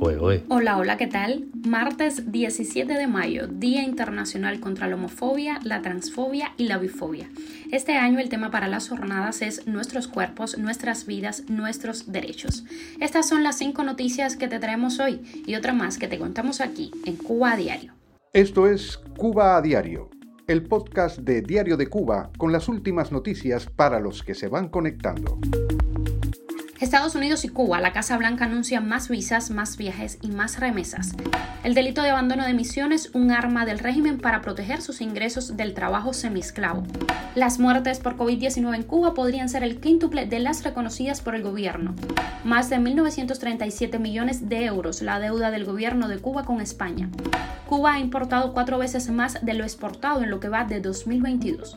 Hola, hola, ¿qué tal? Martes 17 de mayo, Día Internacional contra la Homofobia, la Transfobia y la Bifobia. Este año el tema para las jornadas es Nuestros cuerpos, nuestras vidas, nuestros derechos. Estas son las cinco noticias que te traemos hoy y otra más que te contamos aquí en Cuba a Diario. Esto es Cuba a Diario, el podcast de Diario de Cuba con las últimas noticias para los que se van conectando. Estados Unidos y Cuba, la Casa Blanca anuncia más visas, más viajes y más remesas. El delito de abandono de misiones, un arma del régimen para proteger sus ingresos del trabajo semiesclavo. Las muertes por COVID-19 en Cuba podrían ser el quíntuple de las reconocidas por el gobierno. Más de 1.937 millones de euros la deuda del gobierno de Cuba con España. Cuba ha importado cuatro veces más de lo exportado en lo que va de 2022.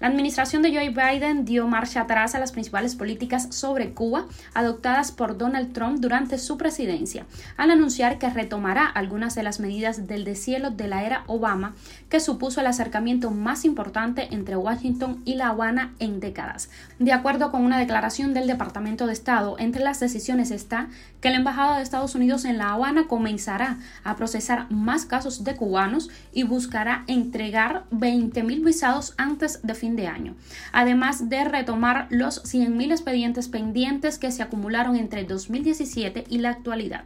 La administración de Joe Biden dio marcha atrás a las principales políticas sobre Cuba adoptadas por Donald Trump durante su presidencia, al anunciar que retomará algunas de las medidas del deshielo de la era Obama, que supuso el acercamiento más importante entre Washington y La Habana en décadas. De acuerdo con una declaración del Departamento de Estado, entre las decisiones está que la Embajada de Estados Unidos en La Habana comenzará a procesar más casos de cubanos y buscará entregar 20.000 visados antes de fin de año, además de retomar los 100.000 expedientes pendientes que se acumularon entre 2017 y la actualidad.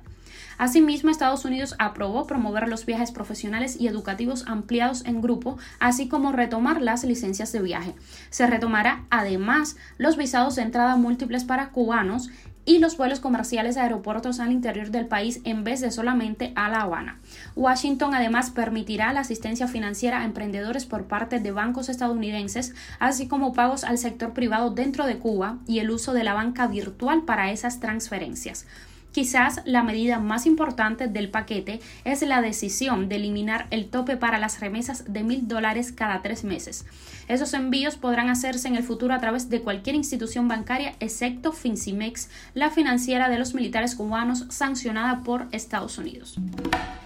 Asimismo, Estados Unidos aprobó promover los viajes profesionales y educativos ampliados en grupo, así como retomar las licencias de viaje. Se retomará además los visados de entrada múltiples para cubanos y los vuelos comerciales a aeropuertos al interior del país en vez de solamente a La Habana. Washington además permitirá la asistencia financiera a emprendedores por parte de bancos estadounidenses, así como pagos al sector privado dentro de Cuba y el uso de la banca virtual para esas transferencias. Quizás la medida más importante del paquete es la decisión de eliminar el tope para las remesas de mil dólares cada tres meses. Esos envíos podrán hacerse en el futuro a través de cualquier institución bancaria excepto Fincimex, la financiera de los militares cubanos sancionada por Estados Unidos.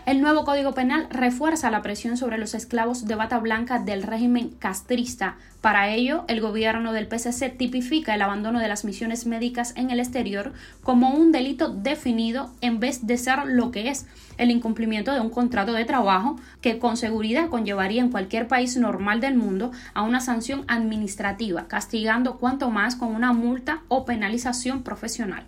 El nuevo Código Penal refuerza la presión sobre los esclavos de bata blanca del régimen castrista. Para ello, el gobierno del PCC tipifica el abandono de las misiones médicas en el exterior como un delito definido en vez de ser lo que es el incumplimiento de un contrato de trabajo que con seguridad conllevaría en cualquier país normal del mundo a una sanción administrativa, castigando cuanto más con una multa o penalización profesional.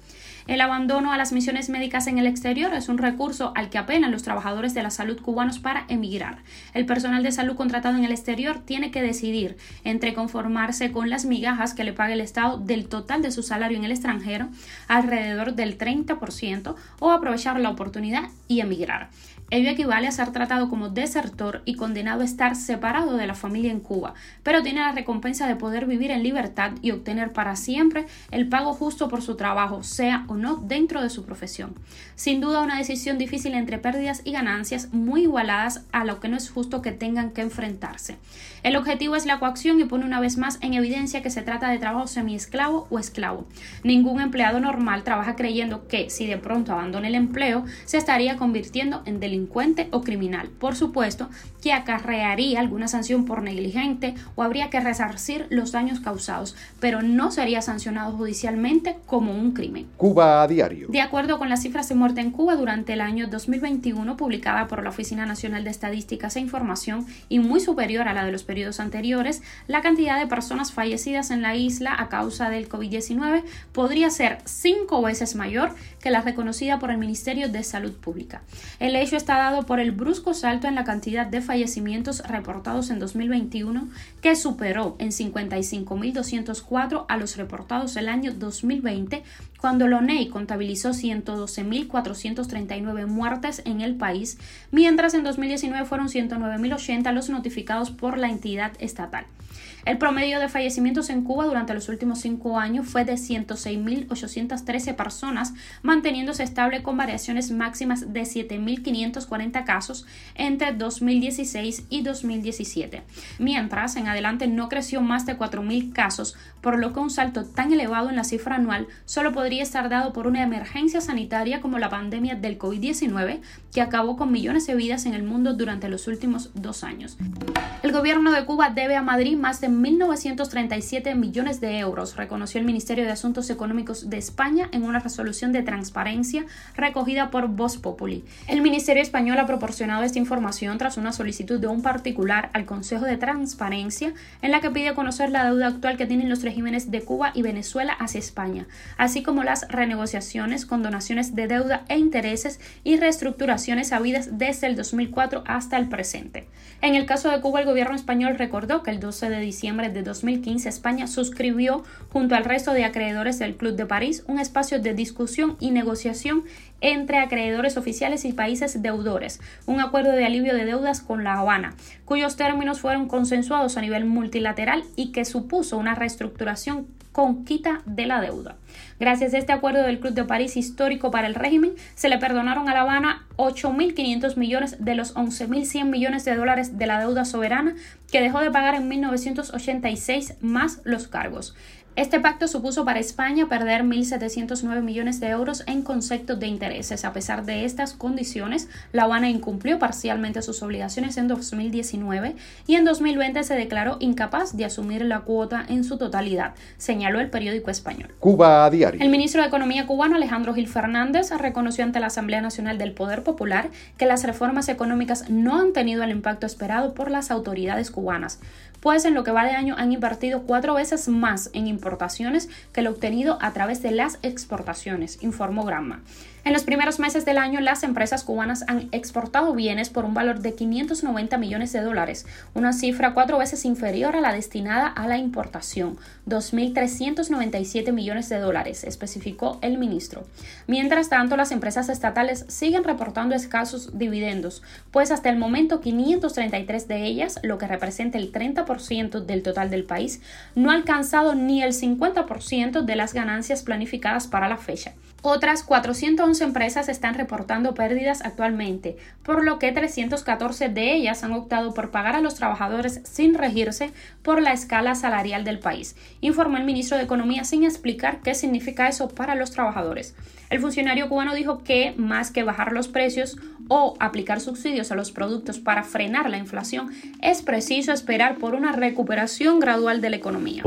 El abandono a las misiones médicas en el exterior es un recurso al que apelan los trabajadores de la salud cubanos para emigrar. El personal de salud contratado en el exterior tiene que decidir entre conformarse con las migajas que le paga el Estado del total de su salario en el extranjero, alrededor del 30%, o aprovechar la oportunidad y emigrar. Ello equivale a ser tratado como desertor y condenado a estar separado de la familia en Cuba, pero tiene la recompensa de poder vivir en libertad y obtener para siempre el pago justo por su trabajo, sea o no dentro de su profesión. Sin duda una decisión difícil entre pérdidas y ganancias muy igualadas a lo que no es justo que tengan que enfrentarse. El objetivo es la coacción y pone una vez más en evidencia que se trata de trabajo semiesclavo o esclavo. Ningún empleado normal trabaja creyendo que si de pronto abandona el empleo se estaría convirtiendo en delincuente o criminal. Por supuesto que acarrearía alguna sanción por negligente o habría que resarcir los daños causados, pero no sería sancionado judicialmente como un crimen. Cuba diario. De acuerdo con las cifras de muerte en Cuba durante el año 2021 publicada por la Oficina Nacional de Estadísticas e Información y muy superior a la de los periodos anteriores, la cantidad de personas fallecidas en la isla a causa del COVID-19 podría ser cinco veces mayor que la reconocida por el Ministerio de Salud Pública. El hecho está dado por el brusco salto en la cantidad de fallecimientos reportados en 2021, que superó en 55.204 a los reportados el año 2020, cuando la ONEI contabilizó 112.439 muertes en el país, mientras en 2019 fueron 109.080 los notificados por la entidad estatal. El promedio de fallecimientos en Cuba durante los últimos cinco años fue de 106.813 personas, manteniéndose estable con variaciones máximas de 7.500 240 casos entre 2016 y 2017, mientras en adelante no creció más de 4.000 casos, por lo que un salto tan elevado en la cifra anual solo podría estar dado por una emergencia sanitaria como la pandemia del COVID-19, que acabó con millones de vidas en el mundo durante los últimos dos años. El gobierno de Cuba debe a Madrid más de 1.937 millones de euros, reconoció el Ministerio de Asuntos Económicos de España en una resolución de transparencia recogida por Voz Populi. El Ministerio español ha proporcionado esta información tras una solicitud de un particular al Consejo de Transparencia en la que pide conocer la deuda actual que tienen los regímenes de Cuba y Venezuela hacia España, así como las renegociaciones, condonaciones de deuda e intereses y reestructuraciones habidas desde el 2004 hasta el presente. En el caso de Cuba, el gobierno español recordó que el 12 de diciembre de 2015 España suscribió, junto al resto de acreedores del Club de París, un espacio de discusión y negociación entre acreedores oficiales y países deudores, un acuerdo de alivio de deudas con La Habana, cuyos términos fueron consensuados a nivel multilateral y que supuso una reestructuración con quita de la deuda. Gracias a este acuerdo del Club de París histórico para el régimen, se le perdonaron a La Habana 8.500 millones de los 11.100 millones de dólares de la deuda soberana que dejó de pagar en 1986 más los cargos. Este pacto supuso para España perder 1.709 millones de euros en conceptos de intereses. A pesar de estas condiciones, La Habana incumplió parcialmente sus obligaciones en 2019 y en 2020 se declaró incapaz de asumir la cuota en su totalidad, señaló el periódico español. Cuba a diario. El ministro de Economía cubano Alejandro Gil Fernández reconoció ante la Asamblea Nacional del Poder Popular que las reformas económicas no han tenido el impacto esperado por las autoridades cubanas, pues en lo que va de año han invertido cuatro veces más en importaciones que lo obtenido a través de las exportaciones, informó Gramma. En los primeros meses del año, las empresas cubanas han exportado bienes por un valor de 590 millones de dólares, una cifra cuatro veces inferior a la destinada a la importación, 2.397 millones de dólares, especificó el ministro. Mientras tanto, las empresas estatales siguen reportando escasos dividendos, pues hasta el momento 533 de ellas, lo que representa el 30% del total del país, no ha alcanzado ni el 50% de las ganancias planificadas para la fecha. Otras 411 empresas están reportando pérdidas actualmente, por lo que 314 de ellas han optado por pagar a los trabajadores sin regirse por la escala salarial del país, informó el ministro de Economía sin explicar qué significa eso para los trabajadores. El funcionario cubano dijo que, más que bajar los precios o aplicar subsidios a los productos para frenar la inflación, es preciso esperar por una recuperación gradual de la economía.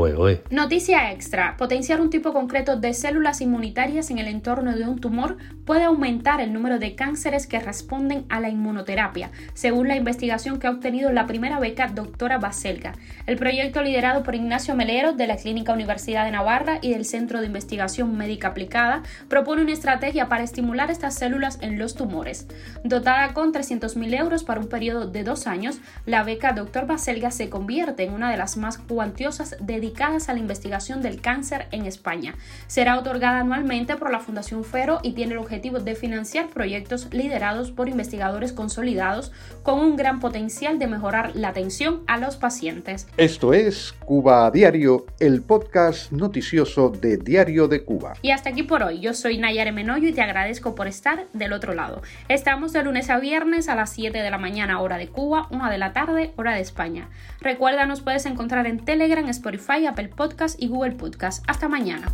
Noticia extra, potenciar un tipo concreto de células inmunitarias en el entorno de un tumor puede aumentar el número de cánceres que responden a la inmunoterapia, según la investigación que ha obtenido la primera beca doctora Baselga. El proyecto liderado por Ignacio Melero de la Clínica Universidad de Navarra y del Centro de Investigación Médica Aplicada propone una estrategia para estimular estas células en los tumores. Dotada con 300.000 euros para un periodo de dos años, la beca Dr. Baselga se convierte en una de las más cuantiosas dedicadas a la investigación del cáncer en España. Será otorgada anualmente por la Fundación Fero y tiene el objetivo de financiar proyectos liderados por investigadores consolidados con un gran potencial de mejorar la atención a los pacientes. Esto es Cuba a Diario, el podcast noticioso de Diario de Cuba. Y hasta aquí por hoy. Yo soy Nayare Menoyo y te agradezco por estar del otro lado. Estamos de lunes a viernes a las 7 de la mañana hora de Cuba, 1 de la tarde hora de España. Recuerda, nos puedes encontrar en Telegram, Spotify, Apple Podcast y Google Podcast. Hasta mañana.